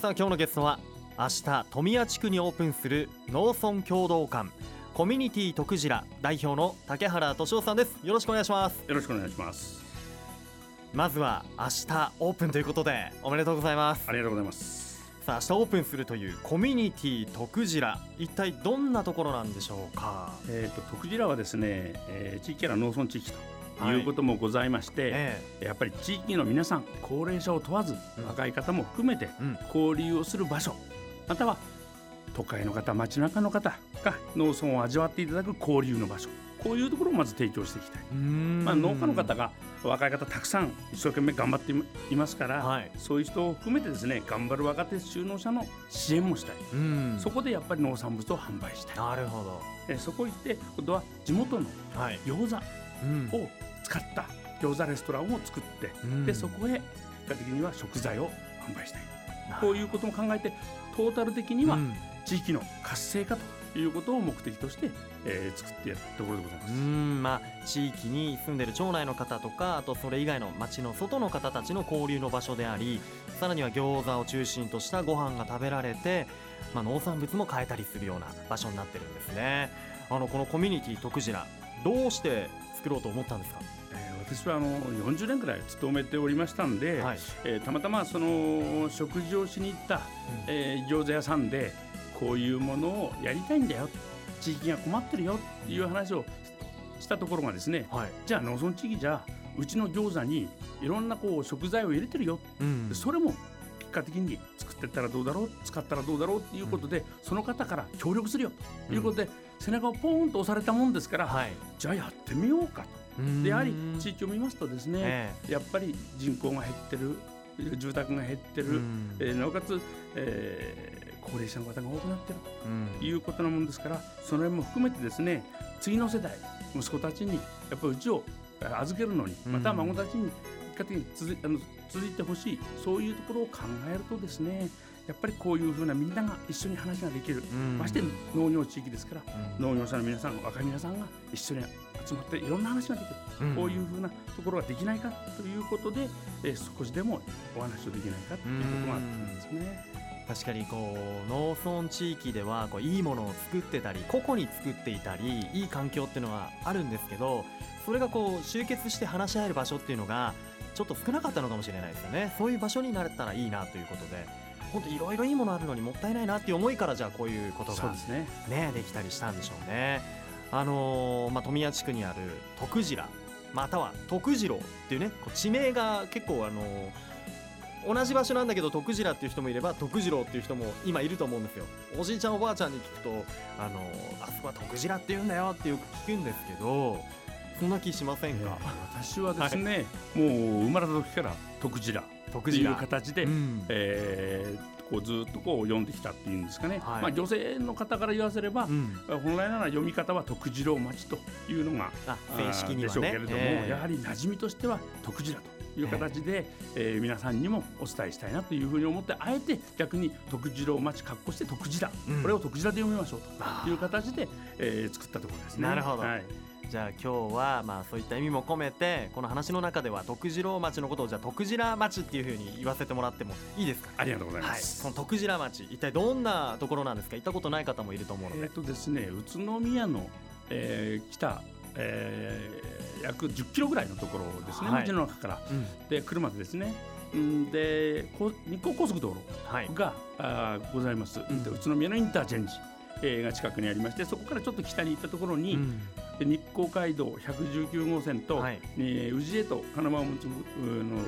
さあ今日のゲストは明日富谷地区にオープンする農村共同館コミュニティ徳次代表の竹原俊夫さんです。よろしくお願いします。よろしくお願いします。まずは明日オープンということでおめでとうございます。ありがとうございます。さあ明日オープンするというコミュニティ徳次一体どんなところなんでしょうか？えっ、と徳次はですね、えー、地域や農村地域とい。うこともございまして、はいええ、やっぱり地域の皆さん高齢者を問わず、うん、若い方も含めて交流をする場所、または都会の方街中の方が農村を味わっていただく交流の場所こういうところをまず提供していきたい、まあ、農家の方が若い方たくさん一生懸命頑張っていますから、はい、そういう人を含めてですね頑張る若手就農者の支援もしたい。そこでやっぱり農産物を販売したい。なるほど。えそこ行って今度は地元の餃子を使った餃子レストランを作って、でそこへ結果的には食材を販売したい。こういうことも考えてトータル的には地域の活性化ということを目的として、えー、作ってやったところでございます。うん。まあ地域に住んでる町内の方とかあとそれ以外の町の外の方たちの交流の場所でありさらには餃子を中心としたご飯が食べられて、まあ、農産物も買えたりするような場所になってるんですね。あのこのコミュニティ徳次どうして作ろうと思ったんですか？私はあの40年くらい勤めておりましたんで、はい、えー、たまたまその食事をしに行った、うん、えー、餃子屋さんでこういうものをやりたいんだよ地域が困ってるよっていう話をしたところがですね、はい、じゃあ農村地域じゃうちの餃子にいろんなこう食材を入れてるよ、うん、それも結果的に作ってったらどうだろう使ったらどうだろうっていうことで、うん、その方から協力するよということで、うん、背中をポーンと押されたもんですから、はい、じゃあやってみようかと。でやはり地域を見ますとですね、えー、やっぱり人口が減ってる住宅が減ってる、えー、なおかつ、えー高齢者の方が多くなってるということなもんですから、その辺も含めてですね次の世代息子たちにやっぱりうちを預けるのにまた孫たちに結果的に続あの続いてほしいそういうところを考えるとですねやっぱりこういうふうなみんなが一緒に話ができる、まして農業地域ですから、農業者の皆さん若い皆さんが一緒に集まっていろんな話ができる、こういうふうなところができないかということで、え少しでもお話をできないかということがあったんですね。確かにこう農村地域ではこういいものを作ってたり個々に作っていたりいい環境っていうのはあるんですけどそれがこう集結して話し合える場所っていうのがちょっと少なかったのかもしれないですよね。そういう場所になれたらいいなということで本当いろいろいいものあるのにもったいないなっていう思いからじゃあこういうことがね。ねできたりしたんでしょうね。あのー、まあ、富谷地区にある徳次郎または徳次郎っていうね地名が結構あのー同じ場所なんだけど徳次郎っていう人もいれば徳次郎っていう人も今いると思うんですよ。おじいちゃんおばあちゃんに聞くとあのあそこは徳次郎って言うんだよってよく聞くんですけどそんな気しませんか、えー、私はですね、はい、もう生まれた時から徳次郎という形で、うん、えー、こうずっとこう読んできたっていうんですかね、はい、まあ、女性の方から言わせれば、うん、本来なら読み方は徳次郎町というのが正式には、ね、でしょうけれども、えー、やはり馴染みとしては徳次郎と。いう形で、えー、皆さんにもお伝えしたいなというふうに思ってあえて逆に徳次郎町括弧して徳次郎、うん、これを徳次郎で読みましょうという形で、えー、作ったところですね。なるほど、はいじゃあ今日はまあそういった意味も込めてこの話の中では徳次郎町のことをじゃあ徳次郎町っていうふうに言わせてもらってもいいですか？ありがとうございます、はい、その徳次郎町一体どんなところなんですか？行ったことない方もいると思うので。えっ、とですね宇都宮の、えー、北、えー約10キロぐらいのところですね、はい、町の中から、うん、で車でですね。で日光高速道路が、はい、あございます、うん、で宇都宮のインターチェンジ、えー、が近くにありましてそこからちょっと北に行ったところに、うん、日光街道119号線と、はい、えー、宇治へと金間を結ぶの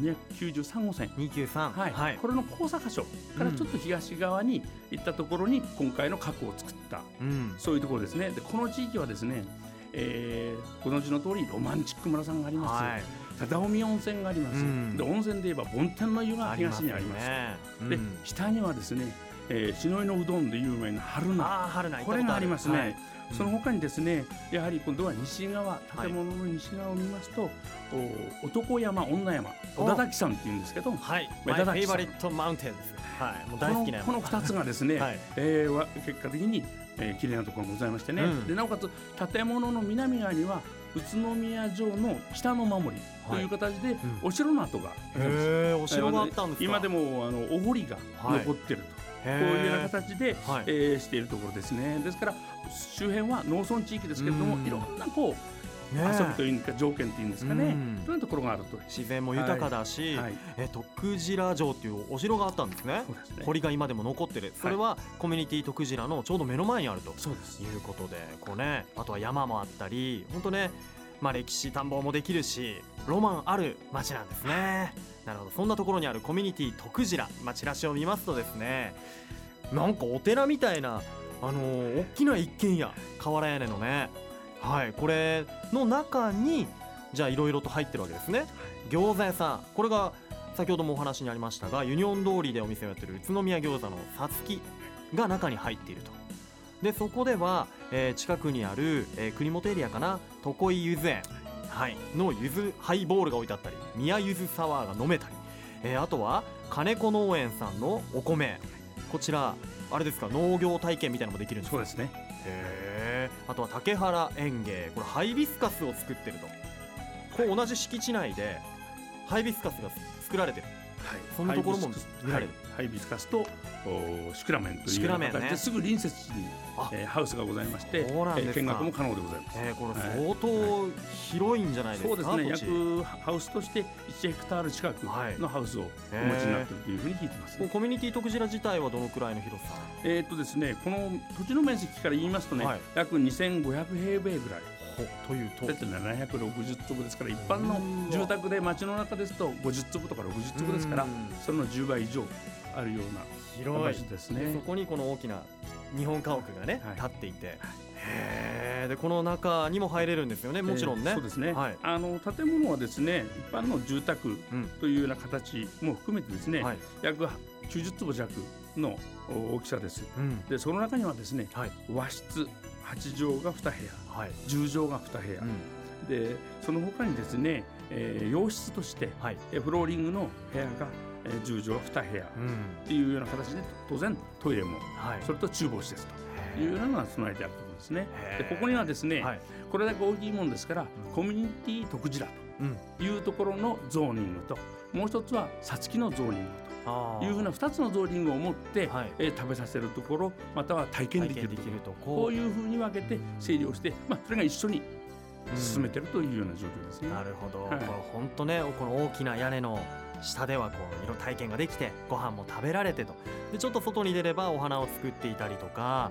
293号線。293、はい。はい、これの交差箇所からちょっと東側に行ったところに今回の核を作った、うん、そういうところですね。でこの地域はですねえー、ご存知の通りロマンチック村さんがあります、はい、忠海温泉があります、うん、で温泉で言えば梵天の湯が東にあります、ね。うん、で下にはですね、えー、篠井のうどんで有名な春菜。春菜。これがありますね、はい。その他にですねやはり今度は西側建物の西側を見ますと、はい、男山女山小田滝山っていうんですけど、はい、メタ滝山。フェイバリットマウンテンですはい、もう大好きなこの2つがですね、はい、えー、結果的にえー、綺麗なところがございましてね、うん、でなおかつ建物の南側には宇都宮城の北の守りという形で、お城の跡が、へお城があったんです今でもあのお堀が残ってると。こういうような形で、はい、えー、しているところですね。ですから周辺は農村地域ですけれども、いろんなこう遊ぶというか条件っていうんですかね、そういうところがあると。自然も豊かだし、はい。はい、え徳寺城っていうお城があったんですね、ね、堀が今でも残ってるそれはコミュニティ徳寺のちょうど目の前にあるということでこう、ね、あとは山もあったり本当ねまあ、歴史探訪もできるしロマンある街なんですね。なるほどそんなところにあるコミュニティ徳寺、まあ、チラシを見ますとですねなんかお寺みたいなあのー、大きな一軒家瓦屋根のねはいこれの中にじゃあいろいろと入ってるわけですね。餃子屋さんこれが先ほどもお話にありましたがユニオン通りでお店をやってる宇都宮餃子のさつきが中に入っていると。でそこでは、えー、近くにある、えー、国本エリアかな床井ゆず園、はい、のゆずハイボールが置いてあったり宮ゆずサワーが飲めたり、えー、あとは金子農園さんのお米。こちらあれですか農業体験みたいなのもできるんですか？そうですね。へえあとは竹原園芸。これハイビスカスを作ってると。こう同じ敷地内でハイビスカスが作られてる、はい、そんなところも見られる、はい、ハイビスカスとシクラメンという形ですぐ隣接地に、えー、ハウスがございまして見学も可能でございます、えー、これ相当広いんじゃないですか、そうですね。約ハウスとして1ヘクタール近くのハウスをお持ちになっているというふうに聞いてます、ね、コミュニティ徳寺自体はどのくらいの広さ？えっ、とですねこの土地の面積から言いますとね、はい、約2500平米ぐらいというと。760坪ですから一般の住宅で街の中ですと50坪とか60坪ですからそれの10倍以上あるような広い。ですね。そこにこの大きな日本家屋がね、はい、立っていて、へえでこの中にも入れるんですよねもちろんね、えー、そうですね、はい、あの建物はですね一般の住宅というような形も含めてですね、はい、約90坪弱の大きさです、うん、でその中にはですね、はい、和室8畳が2部屋、はい、10畳が2部屋、うん、でその他にですね、えー、洋室として、はい、フローリングの部屋がえー、10畳2部屋。っていうような形で当然トイレも、はい、それと厨房施設というようなのが備えてあるところですね。でここにはですね、はい、これだけ大きいもんですから、コミュニティ徳寺というところのゾーニングと、もう一つはさつきのゾーニングというふうな2つのゾーニングを持って、はい、えー、食べさせるところまたは体験できると。こういうふうに分けて整理をして、まあ、それが一緒に進めてるというような状況ですね。なるほど、はい、本当ねこの大きな屋根の下ではこう色体験ができてご飯も食べられてと。でちょっと外に出ればお花を作っていたりとか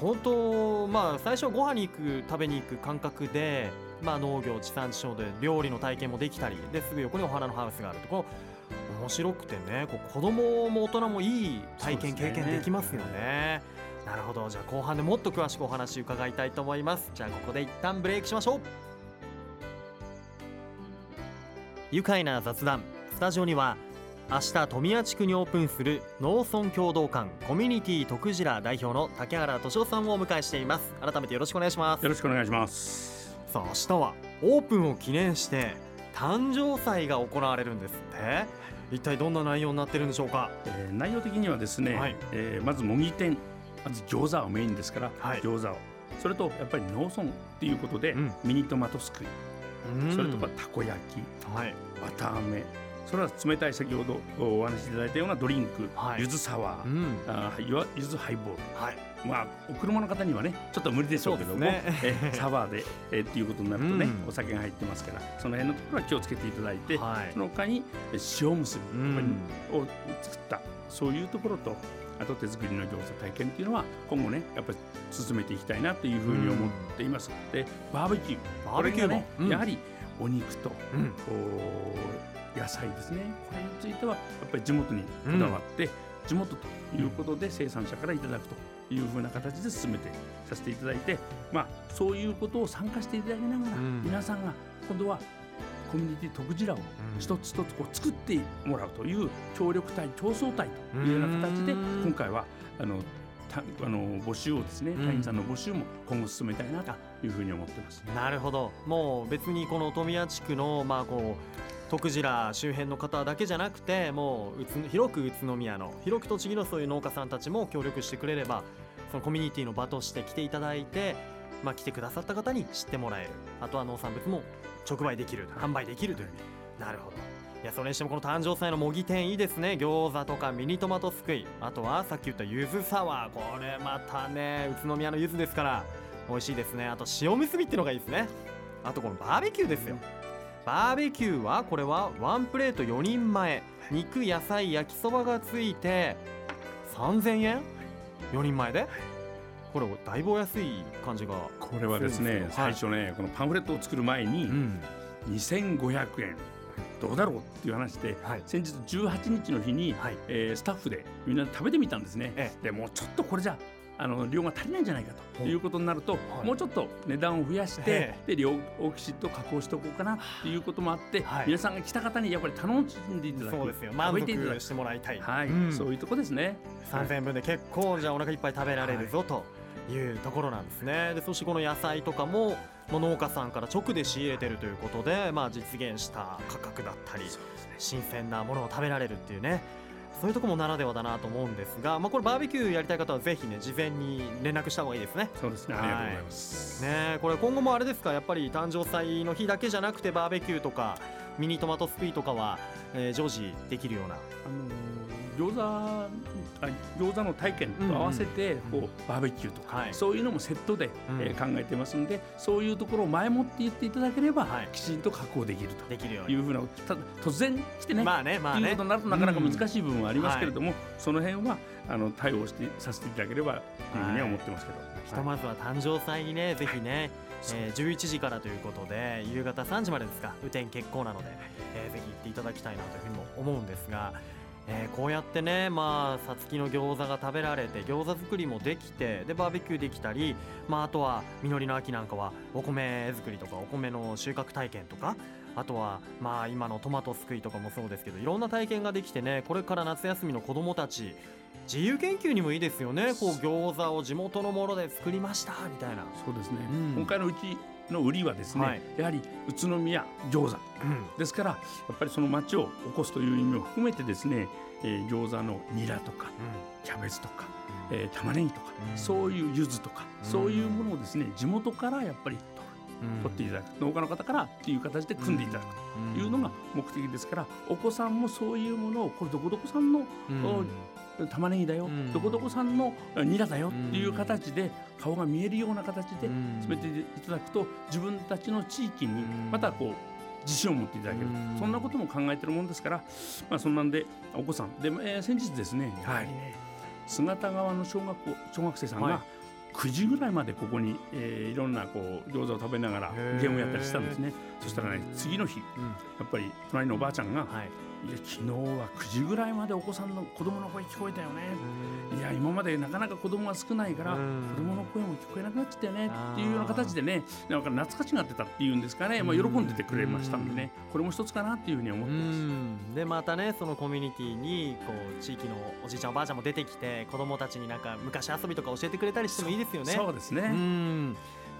本当まあ最初はご飯に行く食べに行く感覚で、まあ、農業地産地消で料理の体験もできたりですぐ横にお花のハウスがあると。こう面白くてねこう子供も大人もいい体験、経験できますよね。なるほど。じゃあ後半でもっと詳しくお話伺いたいと思います。じゃあここで一旦ブレイクしましょう。愉快な雑談。スタジオには明日富谷地区にオープンする農村共同館コミュニティ徳次代表の竹原敏夫さんをお迎えしています。改めてよろしくお願いします。よろしくお願いします。さあ明日はオープンを記念して誕生祭が行われるんですって一体どんな内容になってるんでしょうか、えー、内容的にはですね、はい、えー、まず模擬店まず餃子をメインですから、はい、餃子を。それとやっぱり農村っていうことで、うん、ミニトマトすくい、うん、それとかたこ焼き、はい、綿あめそれは冷たい先ほどお話しいただいたようなドリンク、はい、ゆずサワー、うん、あゆずハイボール、はい、まあお車の方にはねちょっと無理でしょうけども、ね、えサワーでえっていうことになるとね、うん、お酒が入ってますからその辺のところは気をつけていただいて、はい、その他に塩むすびを作ったそういうところとあと手作りの餃子体験っていうのは今後ねやっぱり進めていきたいなというふうに思っています。でバーベキュー。バーベキューね、やはりお肉と、うん、野菜ですね。これについてはやっぱり地元にこだわって、うん、地元ということで生産者からいただくというふうな形で進めてさせていただいて、まあ、そういうことを参加していただきながら、うん、皆さんが今度はコミュニティ徳次郎を一つ一つこう作ってもらうという協力隊競争隊というような形で今回はあのたあの募集をですね、隊員さんの募集も今後進めたいなというふうに思ってます。なるほど。もう別にこの富谷地区のまあこう徳次周辺の方だけじゃなくてもう広く宇都宮の広く栃木のそういう農家さんたちも協力してくれればそのコミュニティの場として来ていただいてまあ、来てくださった方に知ってもらえる。あとは農産物も直売できる販売できるという、なるほど。いやそれにしてもこの誕生祭の模擬店いいですね。餃子とかミニトマトすくい。あとはさっき言ったゆずサワー。これまたね宇都宮のゆずですから美味しいですね。あと塩むすびっていうのがいいですね。あとこのバーベキューですよ。バーベキューはこれはワンプレート4人前。肉野菜焼きそばがついて3000円？4人前で？これだいぶお安い感じがこれはですね、最初ねこのパンフレットを作る前に2500円。どうだろうっていう話で、はい、先日18日の日に、はい、えー、スタッフでみんな食べてみたんですね、ええ、でもうちょっとこれじゃあの量が足りないんじゃないかということになると、はい、もうちょっと値段を増やして、えで量をきちっと確保しておこうかなっていうこともあって、はい、皆さんが来た方にやっぱり楽しんでいただくそうですよ。満足してもらいたい、はい、うん、そういうとこですね。3000円分で結構じゃあお腹いっぱい食べられるぞというところなんですね。でそしてこの野菜とかも農家さんから直で仕入れてるということで、まあ、実現した価格だったり、ね、新鮮なものを食べられるっていうねそういうところもならではだなと思うんですが、まあ、これバーベキューやりたい方はぜひね事前に連絡した方がいいですね。そうですね、ありがとうございます。ねこれ今後もあれですか？やっぱり誕生祭の日だけじゃなくてバーベキューとかミニトマトスピーとかは、えー、常時できるような。あのー、餃子餃子の体験と合わせてこうバーベキューとか、そういうのもセットで、え考えてますんでそういうところを前もって言っていただければ、きちんと確保できると。いうふうなただ突然来てね,、まあねまあね。いうことになるとなかなか難しい部分はありますけれども、その辺はあの対応してさせていただければというふうには思ってますけど、ひとまずは誕生祭にねぜひね、えー、11時からということで夕方3時までですか。雨天決行なので、えー、ぜひ行っていただきたいなというふうにも思うんですが。えー、こうやってねまあさつきの餃子が食べられて餃子作りもできてでバーベキューできたり、まあ、あとは実りの秋なんかはお米作りとかお米の収穫体験とかあとはまあ今のトマトすくいとかもそうですけどいろんな体験ができてねこれから夏休みの子どもたち自由研究にもいいですよね。こう餃子を地元のもので作りましたみたいな。そうですね、うん、今回のうちの売りはですね、はい、やはり宇都宮餃子、うん、ですからやっぱりその町を起こすという意味を含めてですね、えー、餃子のニラとか、うん、キャベツとか、うん、えー、玉ねぎとか、そういう柚子とか、そういうものをですね地元からやっぱり取っていただく。農家の方からっていう形で組んでいただくというのが目的ですからお子さんもそういうものをこれどこどこさんの玉ねぎだよ、うん、どこどこさんのニラだよっていう形で顔が見えるような形で詰めていただくと自分たちの地域にまたこう自信を持っていただける。そんなことも考えてるもんですから、まあ、そんなんでお子さん。で、えー、先日ですねやはりね、姿川の小学校小学生さんが、はい。9時ぐらいまでここに、えー、いろんなこう餃子を食べながらゲームをやったりしたんですね。そしたらね次の日、うん、やっぱり隣のおばあちゃんが、はいいや昨日は9時ぐらいまでお子さんの子供の声聞こえたよね。いや今までなかなか子供が少ないから子供の声も聞こえなくなっちゃったよねっていうような形でねなんか懐かしがってたっていうんですかね、まあ、喜んでてくれましたんでね。これも一つかなっていうふうに思ってます。でまたねそのコミュニティにこう地域のおじいちゃんおばあちゃんも出てきて子供たちになんか昔遊びとか教えてくれたりしてもいいですよね。そうですね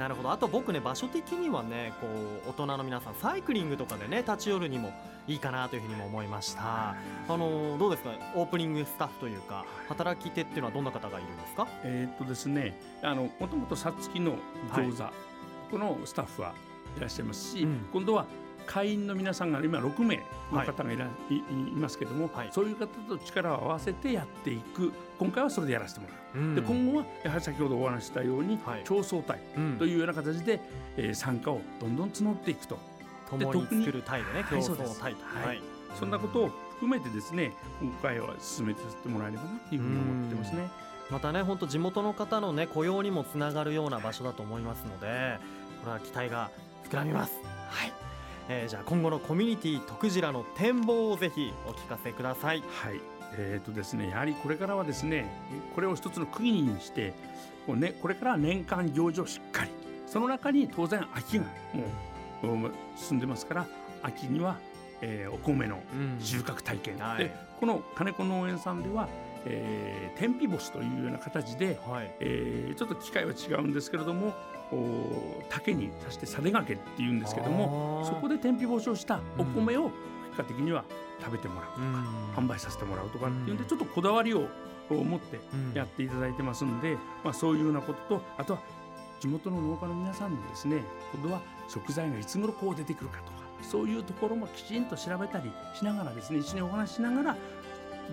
なるほど。あと僕ね場所的にはねこう大人の皆さんサイクリングとかでね立ち寄るにもいいかなというふうにも思いました。あのどうですか？オープニングスタッフというか働き手っていうのはどんな方がいるんですか？えっとですねあのもともとさつきの餃子、はい、このスタッフはいらっしゃいますし、うん、今度は会員の皆さんが今6名の方がいら、はい、いますけれども、はい、そういう方と力を合わせてやっていく。今回はそれでやらせてもらう、うん、で今後はやはり先ほどお話したように、はい、競争隊というような形で、えー、参加をどんどん募っていくと。共に作る隊でね競争隊と、はい、そんなことを含めてですね今回は進めてさせてもらえればなというふうに思ってますね。またね本当地元の方のね雇用にもつながるような場所だと思いますのでこれは期待が膨らみます。はいえー、じゃあ今後のコミュニティ徳次の展望をぜひお聞かせください。はい。えーとですね、やはりこれからはですねこれを一つの区切りにしてこう、ね、これからは年間行事をしっかりその中に当然秋がもう進んでますから秋には、えー、お米の収穫体験、うん、で、はい、この金子農園さんではえー、天日干しというような形で、はい、えー、ちょっと機械は違うんですけれども竹に刺してさでがけっていうんですけどもそこで天日干しをしたお米を結果的には食べてもらうとか、うん、販売させてもらうとかっていうんでちょっとこだわりを持ってやっていただいてますんで、まあ、そういうようなこととあとは地元の農家の皆さんのですね今度は食材がいつ頃こう出てくるかとかそういうところもきちんと調べたりしながらですね一緒にお話ししながら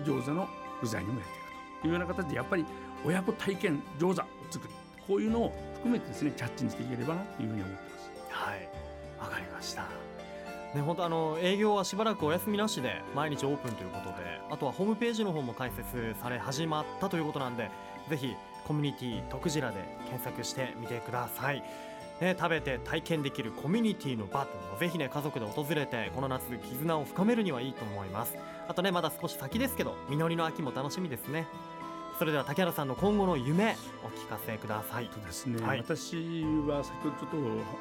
餃子の具材にもやっていくというような形でやっぱり親子体験餃子を作るこういうのを含めてですねキャッチにしていければなというふうに思ってます。はいわかりましたね、本当あの営業はしばらくお休みなしで毎日オープンということであとはホームページの方も開設され始まったということなんでぜひコミュニティ徳ジラで検索してみてください。ね、食べて体験できるコミュニティの場というのをぜひね家族で訪れてこの夏絆を深めるにはいいと思いますあとねまだ少し先ですけど実りの秋も楽しみですねそれでは竹原さんの今後の夢お聞かせください。とですね、はい、私は先ほどちょっと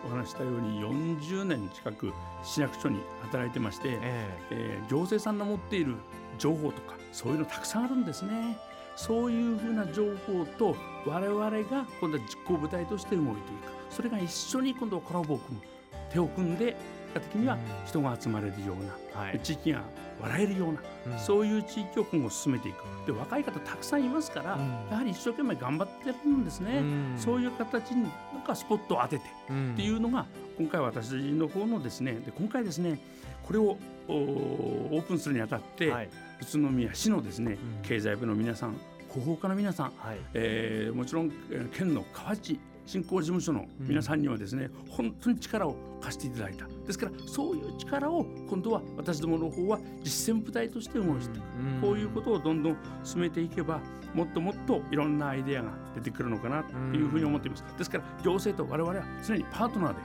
お話したように40年近く市役所に働いてまして、えー、えー、行政さんの持っている情報とかそういうのたくさんあるんですね。そういうふうな情報と我々が今度は実行部隊として動いていく。それが一緒に今度はコラボを組む。手を組んで結果的には人が集まれるような、はい、地域が笑えるような、うん、そういう地域を今後進めていく。で若い方たくさんいますから、うん、やはり一生懸命頑張ってるんですね、うん、そういう形になんかスポットを当ててっていうのが今回私の方のですねで今回ですねこれをオープンするにあたって、はい、宇都宮市のですね、経済部の皆さん広報課の皆さん、はい、えー、もちろん県の河内振興事務所の皆さんにはですね、うん、本当に力を貸していただいた。ですからそういう力を今度は私どもの方は実践部隊として動いていく、うん、こういうことをどんどん進めていけばもっともっといろんなアイデアが出てくるのかなというふうに思っています。ですから行政と我々は常にパートナーで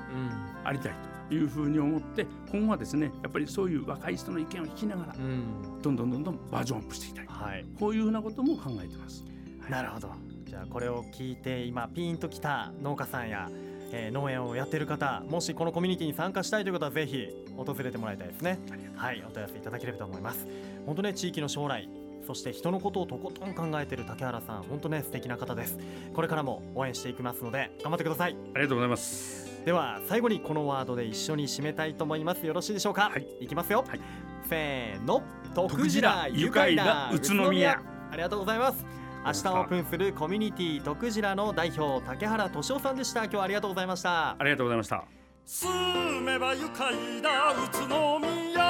ありたいというふうに思って今後はですねやっぱりそういう若い人の意見を聞きながら、どんどんどんどんバージョンアップしていきたい、はい、こういうふうなことも考えてます。はい、なるほど。じゃあこれを聞いて今ピンときた農家さんや、えー、農園をやってる方もしこのコミュニティに参加したいという方はぜひ訪れてもらいたいですね。はいお問い合わせいただければと思います。本当ね地域の将来そして人のことをとことん考えている竹原さん本当ね素敵な方です。これからも応援していきますので頑張ってください。ありがとうございます。では最後にこのワードで一緒に締めたいと思います。よろしいでしょうか？はい。いきますよ、はい、せーの。徳寺愉快な宇都宮。ありがとうございます明日オープンするコミュニティ徳次の代表竹原俊夫さんでした。今日はありがとうございました。ありがとうございました住めば愉快な宇都宮